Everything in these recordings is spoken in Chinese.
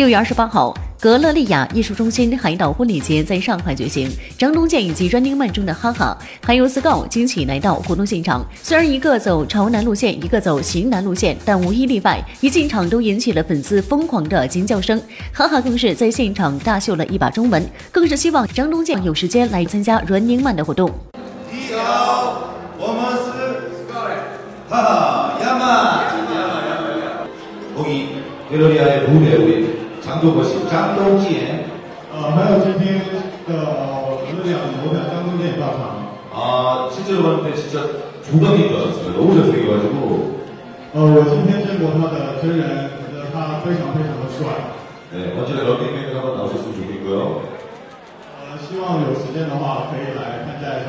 六月二十八号，格勒利亚艺术中心海岛婚礼节在上海举行。张东健以及 Running Man 中的哈哈，还有 Scout 惊喜来到活动现场。虽然一个走潮男路线，一个走型男路线，但无一例外，一进场都引起了粉丝疯狂的尖叫声。哈哈更是在现场大秀了一把中文，更是希望张东健有时间来参加 Running Man 的活动。你好，我们是 Scout，哈哈，亚马，恭喜格勒利亚的舞队。张东健，张东健，呃，还有今天的格勒两模特张东健到场。啊，실제로봤는데진짜조각인것같았어요너무잘생겨가지고呃，我今天见过他的真人，觉得他非常非常的帅。네언제나런닝맨한번나오셨으면좋겠고요呃，希望有时间的话可以来参加一下人面的活动。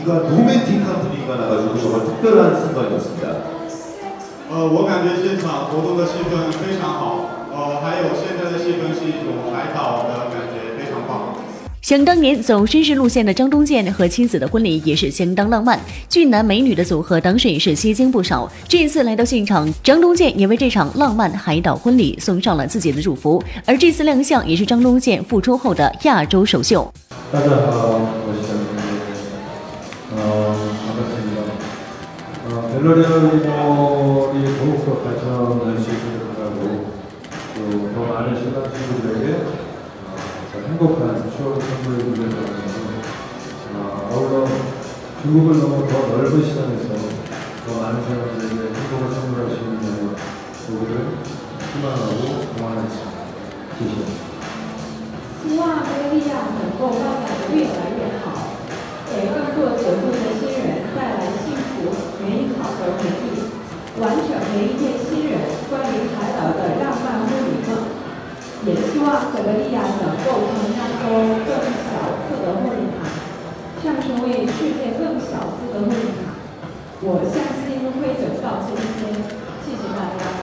어, 뭔가 로맨틱한 분위기가 나가지고 정말 특별한 순간이었습니다. 呃，我感觉现场活动的气氛非常好，呃，还有现在的气氛是一种海岛的感觉，非常棒。想当年走绅士路线的张东健和妻子的婚礼也是相当浪漫，俊男美女的组合当时也是吸睛不少。这一次来到现场，张东健也为这场浪漫海岛婚礼送上了自己的祝福。而这次亮相也是张东健复出后的亚洲首秀。大家好，我是张东健。呃， 반갑습니다 어, 벨로리아리몰이 더욱더 발전할 수 있기를 바라고 또 더 많은 신랑 친구들에게 어, 더 행복한 추억을 선물해 주길 바라면서 어, 아울러 중국을 넘어 더 넓은 시장에서 더 많은 사람들에게 행복을 선물할 수 있는 누구를 희망하고 응원하겠습니다. 기시입니다. 希望这个力量能够发展的越来越好，给更多结婚的新人 望这个力量能够成当中更小次的婚礼场，上成为世界更小次的婚礼场。我相信